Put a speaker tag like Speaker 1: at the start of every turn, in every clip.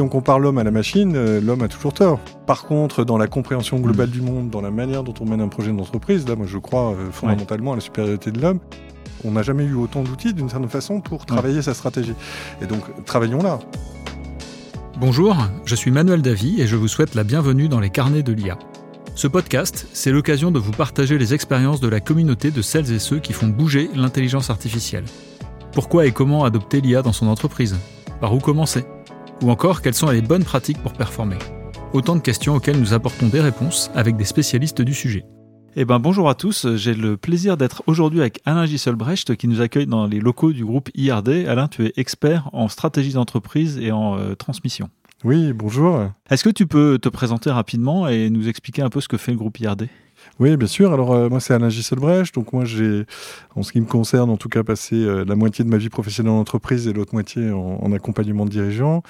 Speaker 1: si on compare l'homme à la machine, euh, l'homme a toujours tort. Par contre, dans la compréhension globale
Speaker 2: Mm.
Speaker 1: du monde, dans la manière dont on mène un projet d'entreprise, là, moi, je crois euh, fondamentalement à la supériorité de l'homme. On n'a jamais eu autant d'outils, d'une certaine façon, pour travailler sa stratégie. Et donc, travaillons là.
Speaker 2: Bonjour, je suis Manuel Davy et je vous souhaite la bienvenue dans les carnets de l'IA. Ce podcast, c'est l'occasion de vous partager les expériences de la communauté de celles et ceux qui font bouger l'intelligence artificielle. Pourquoi et comment adopter l'IA dans son entreprise? Par où commencer? Ou encore, quelles sont les bonnes pratiques pour performer Autant de questions auxquelles nous apportons des réponses avec des spécialistes du sujet. Eh ben bonjour à tous, j'ai le plaisir d'être aujourd'hui avec Alain Gisselbrecht qui nous accueille dans les locaux du groupe IRD. Alain, tu es expert en stratégie d'entreprise et en euh, transmission.
Speaker 1: Oui, bonjour.
Speaker 2: Est-ce que tu peux te présenter rapidement et nous expliquer un peu ce que fait le groupe IRD
Speaker 1: Oui, bien sûr. Alors, euh, moi, c'est Alain Gisselbrecht. Donc, moi, j'ai, en ce qui me concerne, en tout cas, passé euh, la moitié de ma vie professionnelle en entreprise et l'autre moitié en, en accompagnement de dirigeants.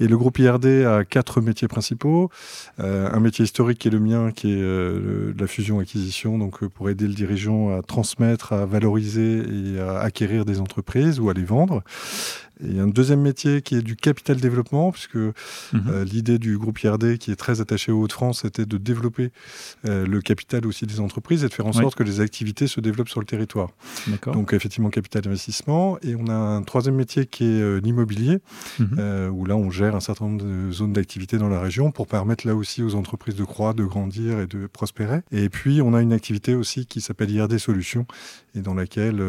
Speaker 1: Et le groupe IRD a quatre métiers principaux. Euh, un métier historique qui est le mien, qui est la fusion-acquisition, donc pour aider le dirigeant à transmettre, à valoriser et à acquérir des entreprises ou à les vendre. Et un deuxième métier qui est du capital développement, puisque
Speaker 2: Mhm.
Speaker 1: euh, l'idée du groupe IRD, qui est très attaché aux Hauts-de-France, c'était de développer euh, le capital aussi des entreprises et de faire en
Speaker 2: Oui.
Speaker 1: sorte que les activités se développent sur le territoire. Donc effectivement, capital d'investissement. Et on a un troisième métier qui est euh, l'immobilier,
Speaker 2: Mhm.
Speaker 1: où là, on gère un certain nombre de zones d'activité dans la région pour permettre là aussi aux entreprises de croître, de grandir et de prospérer. Et puis, on a une activité aussi qui s'appelle IRD Solutions, et dans laquelle,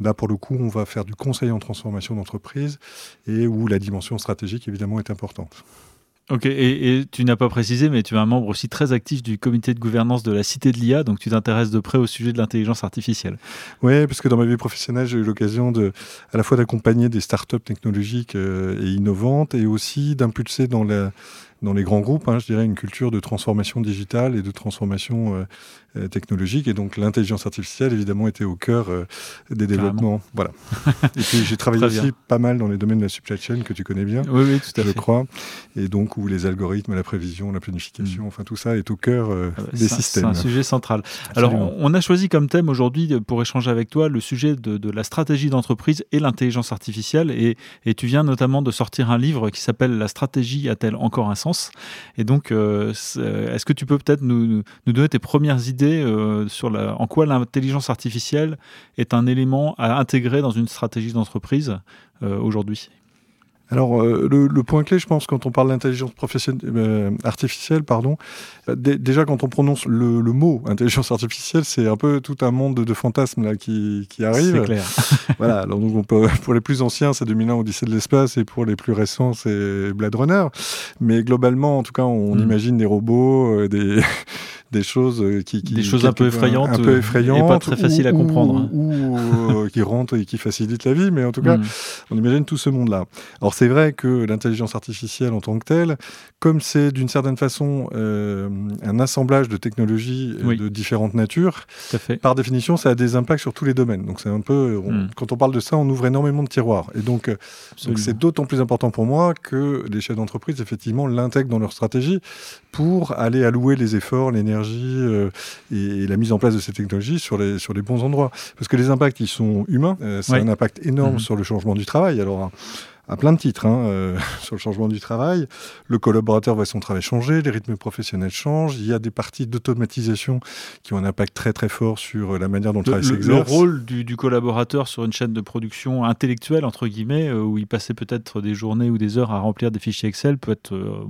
Speaker 1: là, pour le coup, on va faire du conseil en transformation d'entreprise et où la dimension stratégique, évidemment, est importante.
Speaker 2: Ok, et, et tu n'as pas précisé, mais tu es un membre aussi très actif du comité de gouvernance de la Cité de l'IA, donc tu t'intéresses de près au sujet de l'intelligence artificielle.
Speaker 1: Oui, parce que dans ma vie professionnelle, j'ai eu l'occasion de, à la fois d'accompagner des startups technologiques euh, et innovantes et aussi d'impulser dans, la, dans les grands groupes, hein, je dirais, une culture de transformation digitale et de transformation euh, euh, technologique. Et donc, l'intelligence artificielle, évidemment, était au cœur euh, des développements. Voilà. et puis, j'ai travaillé aussi pas mal dans les domaines de la supply chain que tu connais bien.
Speaker 2: Oui, oui, tout à
Speaker 1: Je
Speaker 2: fait.
Speaker 1: crois, et donc où les algorithmes, la prévision, la planification, enfin tout ça est au cœur euh,
Speaker 2: Ah bah,
Speaker 1: des
Speaker 2: un- C'est
Speaker 1: systèmes.
Speaker 2: un sujet central. Alors,
Speaker 1: Absolument.
Speaker 2: on on a choisi comme thème aujourd'hui pour échanger avec toi le sujet de, de la stratégie d'entreprise et l'intelligence artificielle. Et, et tu viens notamment de sortir un livre qui s'appelle La stratégie a-t-elle encore un sens? Et donc, euh, c'est- est-ce que tu peux peut-être nous, donner tes premières idées euh, sur en quoi l'intelligence artificielle est un élément à intégrer dans une stratégie d'entreprise euh, aujourd'hui?
Speaker 1: Alors, euh, le, le point clé, je pense, quand on parle d'intelligence euh, artificielle, pardon, dé- déjà quand on prononce le, le mot intelligence artificielle, c'est un peu tout un monde de, de fantasmes là qui, qui
Speaker 2: C'est
Speaker 1: arrive.
Speaker 2: clair.
Speaker 1: voilà. Alors donc, on peut, pour les plus anciens, c'est 2001 Odyssée de l'espace, et pour les plus récents, c'est Blade Runner. Mais globalement, en tout cas, on
Speaker 2: Mm.
Speaker 1: imagine des robots, euh, des des choses qui, qui-
Speaker 2: Des choses un peu effrayantes,
Speaker 1: un peu
Speaker 2: et
Speaker 1: effrayantes,
Speaker 2: pas très faciles à comprendre.
Speaker 1: ou, ou, euh, qui rentrent et qui facilitent la vie. Mais en tout cas,
Speaker 2: Mm.
Speaker 1: on imagine tout ce monde-là. Alors c'est vrai que l'intelligence artificielle en tant que telle, comme c'est d'une certaine façon euh, un assemblage de technologies euh,
Speaker 2: Oui.
Speaker 1: de différentes natures,
Speaker 2: fait.
Speaker 1: par définition, ça a des impacts sur tous les domaines. Donc c'est un peu, on-
Speaker 2: Mm.
Speaker 1: quand on parle de ça, on ouvre énormément de tiroirs. Et donc, c'est d'autant plus important pour moi que les chefs d'entreprise, effectivement, l'intègrent dans leur stratégie pour aller allouer les efforts, l'énergie euh, et, et la mise en place de ces technologies sur les, sur les bons endroits. Parce que les impacts, ils sont humains. Euh, c'est
Speaker 2: Oui.
Speaker 1: un impact énorme
Speaker 2: Mhm.
Speaker 1: sur le changement du travail. Alors, à plein de titres, hein, euh, sur le changement du travail. Le collaborateur voit son travail changer, les rythmes professionnels changent. Il y a des parties d'automatisation qui ont un impact très très fort sur euh, la manière dont le,
Speaker 2: le,
Speaker 1: travail
Speaker 2: le- le
Speaker 1: s'exerce.
Speaker 2: rôle du, du collaborateur sur une chaîne de production intellectuelle, entre guillemets, euh, où il passait peut-être des journées ou des heures à remplir des fichiers Excel, peut être euh,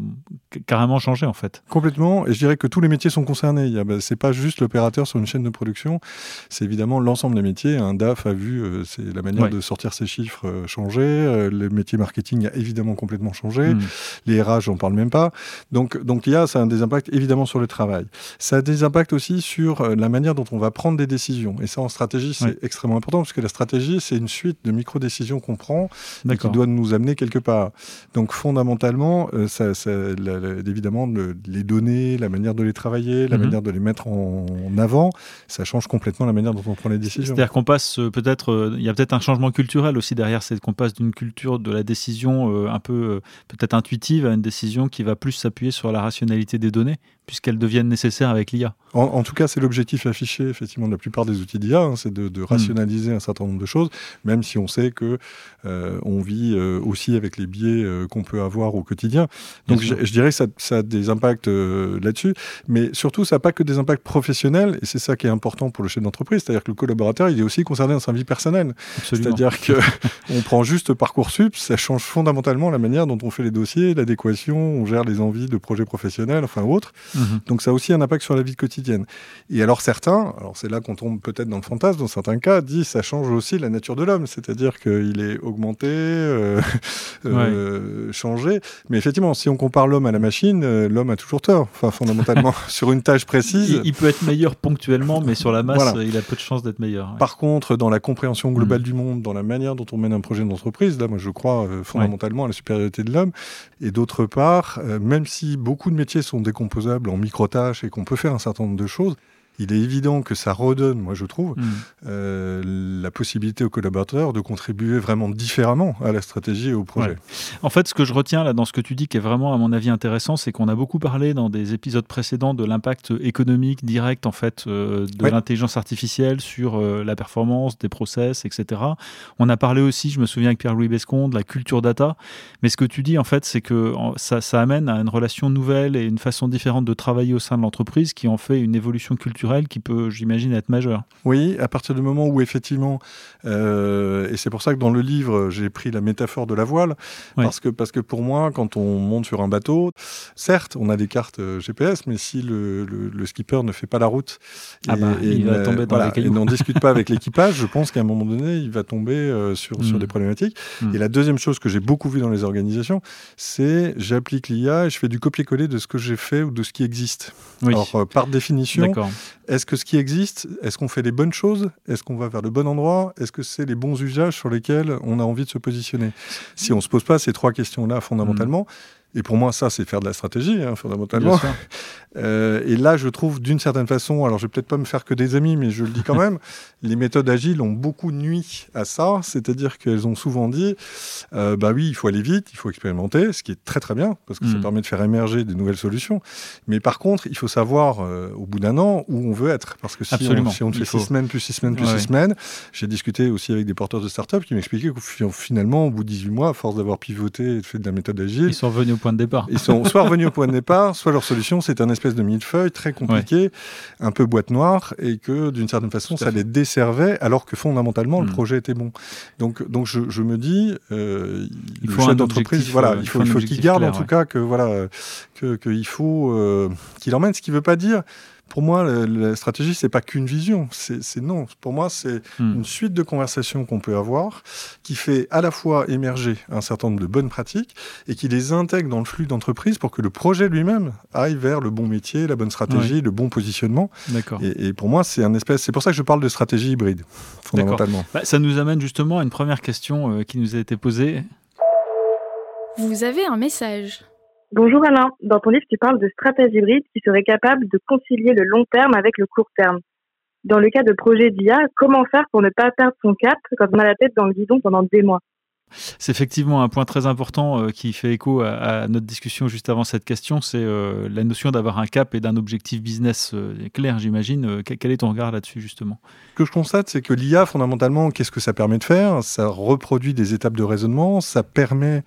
Speaker 2: carrément changé en fait.
Speaker 1: Complètement, et je dirais que tous les métiers sont concernés. Bah, c'est pas juste l'opérateur sur une chaîne de production, c'est évidemment l'ensemble des métiers. Un DAF a vu, c'est la manière
Speaker 2: Ouais.
Speaker 1: de sortir ses chiffres changer. Les métiers marketing a évidemment complètement changé.
Speaker 2: Mm.
Speaker 1: Les RH, j'en parle même pas. Donc, donc l'IA, ça a des impacts évidemment sur le travail. Ça a des impacts aussi sur euh, la manière dont on va prendre des décisions. Et ça, en stratégie, c'est extrêmement important parce que la stratégie, c'est une suite de micro-décisions qu'on prend et qui doit nous amener quelque part. Donc fondamentalement, euh, ça, ça- la- la- évidemment, le- les données, la manière de les travailler, la
Speaker 2: Mhm.
Speaker 1: manière de les mettre en, en avant, ça change complètement la manière dont on prend les décisions.
Speaker 2: C'est-à-dire qu'on passe euh, peut-être, euh, il y a peut-être un changement culturel aussi derrière, c'est qu'on passe d'une culture de la décision euh, un peu euh, peut-être intuitive à une décision qui va plus s'appuyer sur la rationalité des données puisqu'elles deviennent nécessaires avec l'IA.
Speaker 1: En, tout cas, c'est l'objectif affiché effectivement de la plupart des outils d'IA, hein, c'est de, hmm. rationaliser un certain nombre de choses, même si on sait que euh, on vit euh, aussi avec les biais euh, qu'on peut avoir au quotidien. Donc je, dirais que ça, a des impacts là-dessus, mais surtout ça n'a pas que des impacts professionnels, et c'est ça qui est important pour le chef d'entreprise, c'est-à-dire que le collaborateur il est aussi concerné dans sa vie personnelle. C'est-à-dire que on prend juste parcoursup, ça change fondamentalement la manière dont on fait les dossiers, l'adéquation, on gère les envies de projets professionnels, enfin autres. Mhm. Donc ça a aussi un impact sur la vie quotidienne. Et alors certains, alors c'est là qu'on tombe peut-être dans le fantasme, dans certains cas, disent ça change aussi la nature de l'homme, c'est-à-dire qu'il est augmenté, euh, euh, changé. Mais effectivement, si on compare l'homme à la machine, euh, l'homme a toujours tort, enfin fondamentalement, sur une tâche précise.
Speaker 2: Il, peut être meilleur ponctuellement, mais sur la masse, il a peu de chances d'être meilleur.
Speaker 1: Par contre, dans la compréhension globale mm. du monde, dans la manière dont on mène un projet d'entreprise, là, moi je crois fondamentalement à la supériorité de l'homme. Et d'autre part, même si beaucoup de métiers sont décomposables en micro-tâches et qu'on peut faire un certain nombre de choses, il est évident que ça redonne, moi je trouve, mm. euh, la possibilité aux collaborateurs de contribuer vraiment différemment à la stratégie et au projet.
Speaker 2: En fait, ce que je retiens là dans ce que tu dis, qui est vraiment à mon avis intéressant, c'est qu'on a beaucoup parlé dans des épisodes précédents de l'impact économique direct en fait euh, de l'intelligence artificielle sur euh, la performance des process, etc. On a parlé aussi, je me souviens avec Pierre-Louis Bescon, de la culture data. Mais ce que tu dis en fait, c'est que ça, ça amène à une relation nouvelle et une façon différente de travailler au sein de l'entreprise qui en fait une évolution culturelle qui peut, j'imagine, être majeur.
Speaker 1: Oui, à partir du moment où effectivement, euh, et c'est pour ça que dans le livre, j'ai pris la métaphore de la voile, parce, que, parce que pour moi, quand on monte sur un bateau, certes, on a des cartes euh, GPS, mais si le, le, skipper ne fait pas la route
Speaker 2: ah bah, et, il va tomber dans
Speaker 1: et n'en discute pas avec l'équipage, je pense qu'à un moment donné, il va tomber euh, sur, sur hmm. des problématiques. Hmm. Et la deuxième chose que j'ai beaucoup vu dans les organisations, c'est j'applique l'IA et je fais du copier-coller de ce que j'ai fait ou de ce qui existe. Alors, par définition, est-ce que ce qui existe, est-ce qu'on fait les bonnes choses? Est-ce qu'on va vers le bon endroit Est-ce que c'est les bons usages sur lesquels on a envie de se positionner? Si on ne se pose pas ces trois questions-là fondamentalement, et pour moi, ça, c'est faire de la stratégie, hein, fondamentalement. Euh, et là, je trouve d'une certaine façon, alors je vais peut-être pas me faire que des amis, mais je le dis quand même, les méthodes agiles ont beaucoup nuit à ça, c'est-à-dire qu'elles ont souvent dit, euh, bah oui, il faut aller vite, il faut expérimenter, ce qui est très très bien, parce que ça mm. permet de faire émerger des nouvelles solutions. Mais par contre, il faut savoir euh, au bout d'un an où on veut être, parce que si on, si on fait six semaines, plus six semaines, plus six semaines, j'ai discuté aussi avec des porteurs de start-up qui m'expliquaient que finalement, au bout de 18 mois, à force d'avoir pivoté et fait de la méthode agile,
Speaker 2: ils sont point de départ.
Speaker 1: Ils sont soit revenus au point de départ, soit leur solution, c'est un espèce de millefeuille très compliqué, un peu boîte noire, et que d'une certaine façon, ça les desservait, alors que fondamentalement, le hmm. projet était bon. Donc, donc je, je me dis, euh, il faut chef d'entreprise, voilà, il faut, il faut qu'il garde en tout cas que voilà, que qu'il faut euh, qu'il emmène, ce qui ne veut pas dire pour moi, la, stratégie, c'est pas qu'une vision. C'est non. Pour moi, c'est hmm. une suite de conversations qu'on peut avoir qui fait à la fois émerger un certain nombre de bonnes pratiques et qui les intègre dans le flux d'entreprise pour que le projet lui-même aille vers le bon métier, la bonne stratégie, le bon positionnement. D'accord. Et, pour moi, c'est un espèce. C'est pour ça que je parle de stratégie hybride, fondamentalement.
Speaker 2: Bah, ça nous amène justement à une première question euh, qui nous a été posée.
Speaker 3: Vous avez un message.
Speaker 4: Bonjour Alain, dans ton livre tu parles de stratégie hybride qui serait capable de concilier le long terme avec le court terme. Dans le cas de projet d'IA, comment faire pour ne pas perdre son cap quand on a la tête dans le guidon pendant des mois?
Speaker 2: C'est effectivement un point très important euh, qui fait écho à, notre discussion juste avant cette question, c'est euh, la notion d'avoir un cap et d'un objectif business euh, clair, j'imagine. quel est ton regard là-dessus, justement?
Speaker 1: Ce que je constate, c'est que l'IA, fondamentalement, qu'est-ce que ça permet de faire? Ça reproduit des étapes de raisonnement, ça permet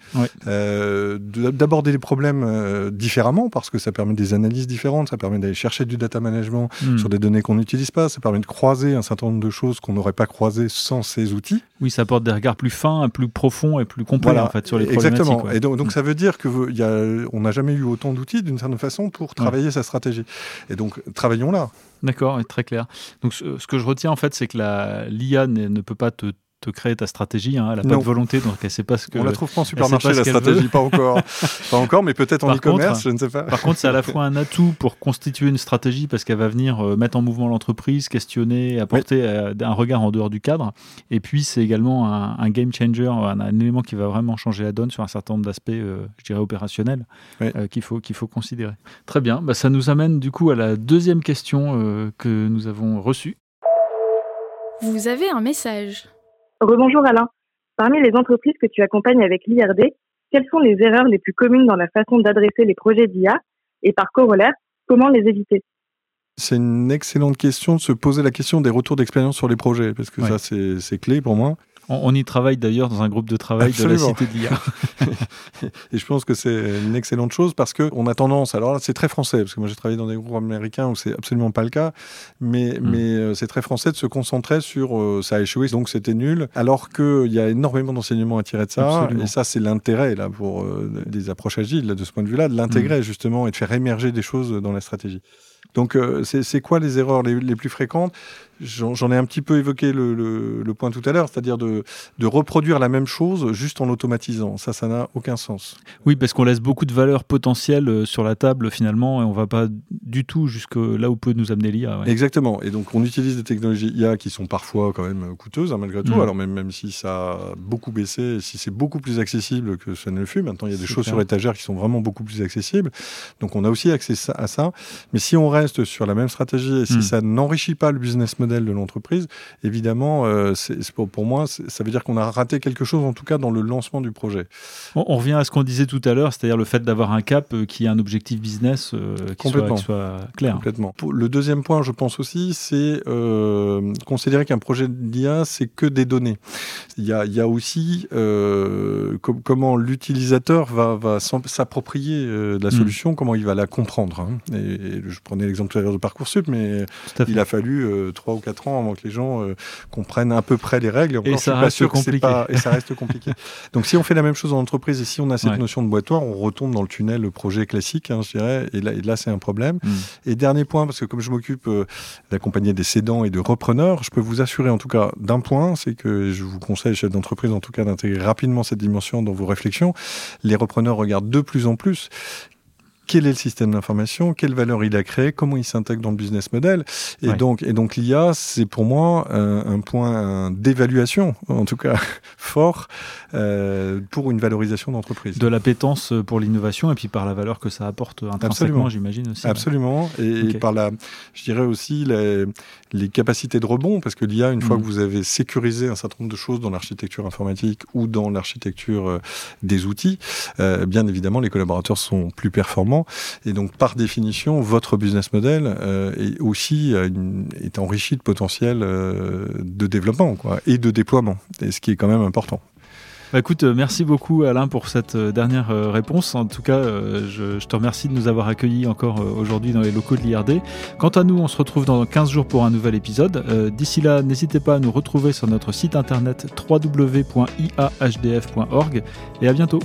Speaker 1: d'aborder les problèmes différemment, parce que ça permet des analyses différentes, ça permet d'aller chercher du data management hmm. sur des données qu'on n'utilise pas, ça permet de croiser un certain nombre de choses qu'on n'aurait pas croisées sans ces outils.
Speaker 2: Oui, ça apporte des regards plus fins, plus profonds fond et plus complet en fait sur les
Speaker 1: Exactement.
Speaker 2: Et
Speaker 1: donc, ça veut dire que y a, on n'a jamais eu autant d'outils d'une certaine façon pour travailler sa stratégie. Et donc travaillons là.
Speaker 2: D'accord, très clair. Donc ce, que je retiens en fait, c'est que l'IA ne peut pas te te créer ta stratégie. Hein. Elle n'a pas de volonté, donc elle sait pas ce que.
Speaker 1: On la trouve pas en supermarché la stratégie, pas encore, pas encore, mais peut-être en e-commerce, je ne sais pas.
Speaker 2: Par contre, c'est à la fois un atout pour constituer une stratégie parce qu'elle va venir euh, mettre en mouvement l'entreprise, questionner, apporter euh, un regard en dehors du cadre. Et puis c'est également un, game changer, un, élément qui va vraiment changer la donne sur un certain nombre d'aspects, euh, je dirais opérationnels, qu'il faut qu'il faut considérer. Très bien, bah, ça nous amène du coup à la deuxième question que nous avons reçue.
Speaker 3: Vous avez un message.
Speaker 4: Rebonjour Alain. Parmi les entreprises que tu accompagnes avec l'IRD, quelles sont les erreurs les plus communes dans la façon d'adresser les projets d'IA Et par corollaire, comment les éviter?
Speaker 1: C'est une excellente question de se poser la question des retours d'expérience sur les projets, parce que ça, c'est clé pour moi.
Speaker 2: On, y travaille d'ailleurs dans un groupe de travail de la Cité de l'IA.
Speaker 1: et je pense que c'est une excellente chose parce qu'on a tendance, alors là c'est très français, parce que moi j'ai travaillé dans des groupes américains où c'est absolument pas le cas, mais, mais euh, c'est très français de se concentrer sur euh, ça a échoué, donc c'était nul, alors qu'il y a énormément d'enseignements à tirer de ça, et ça c'est l'intérêt là pour euh, des approches agiles de ce point de vue-là, de l'intégrer hmm. justement et de faire émerger des choses dans la stratégie. Donc, c'est quoi les erreurs les plus fréquentes? J'en ai un petit peu évoqué le, point tout à l'heure, c'est-à-dire de, reproduire la même chose juste en automatisant. Ça, ça n'a aucun sens.
Speaker 2: Oui, parce qu'on laisse beaucoup de valeurs potentielles euh, sur la table finalement et on ne va pas du tout jusque là où peut nous amener l'IA.
Speaker 1: Exactement. Et donc, on utilise des technologies IA qui sont parfois quand même coûteuses, hein, malgré tout. Mm. Alors, même, même si ça a beaucoup baissé, si c'est beaucoup plus accessible que ça ne le fut, maintenant, il y a des choses sur étagère qui sont vraiment beaucoup plus accessibles. Donc, on a aussi accès à ça. Mais si on reste sur la même stratégie et si mm. ça n'enrichit pas le business model, de l'entreprise, évidemment, euh, c'est, pour, pour, moi, ça veut dire qu'on a raté quelque chose, en tout cas dans le lancement du projet.
Speaker 2: On, revient à ce qu'on disait tout à l'heure, c'est-à-dire le fait d'avoir un cap euh, qui a un objectif business euh, qui, soit, clair.
Speaker 1: Complètement. le deuxième point, je pense aussi, c'est considérer qu'un projet d'IA, c'est que des données. Il y a, il y a aussi comment l'utilisateur va, va s'approprier de la hmm. solution, comment il va la comprendre. Hein. Et, je prenais l'exemple tout à l'heure de Parcoursup, mais il a fallu trois 4 ans avant que les gens euh, comprennent à peu près les règles.
Speaker 2: Et, ça reste compliqué.
Speaker 1: et ça reste compliqué. Donc si on fait la même chose en entreprise et si on a cette notion de boitoire, on retombe dans le tunnel le projet classique, hein, je dirais, et là, là c'est un problème. Hmm. Et dernier point, parce que comme je m'occupe euh, d'accompagner des cédants et de repreneurs, je peux vous assurer en tout cas d'un point, c'est que je vous conseille, chef d'entreprise en tout cas, d'intégrer rapidement cette dimension dans vos réflexions. Les repreneurs regardent de plus en plus quel est le système d'information, quelle valeur il a créé, comment il s'intègre dans le business model. Et donc, et donc l'IA, c'est pour moi un, point d'évaluation, en tout cas fort, euh, pour une valorisation d'entreprise.
Speaker 2: De l'appétence pour l'innovation et puis par la valeur que ça apporte intrinsèquement, j'imagine aussi.
Speaker 1: Absolument. Et, par la, je dirais aussi les, les capacités de rebond, parce que l'IA, une fois mm. que vous avez sécurisé un certain nombre de choses dans l'architecture informatique ou dans l'architecture euh, des outils, euh, bien évidemment, les collaborateurs sont plus performants et donc, par définition, votre business model euh, est aussi euh, est enrichi de potentiel euh, de développement et de déploiement, et ce qui est quand même important.
Speaker 2: Bah écoute, merci beaucoup Alain pour cette dernière réponse. En tout cas, je, te remercie de nous avoir accueillis encore aujourd'hui dans les locaux de l'IRD. Quant à nous, on se retrouve dans 15 jours pour un nouvel épisode. D'ici là, n'hésitez pas à nous retrouver sur notre site internet www.iahdf.org et à bientôt.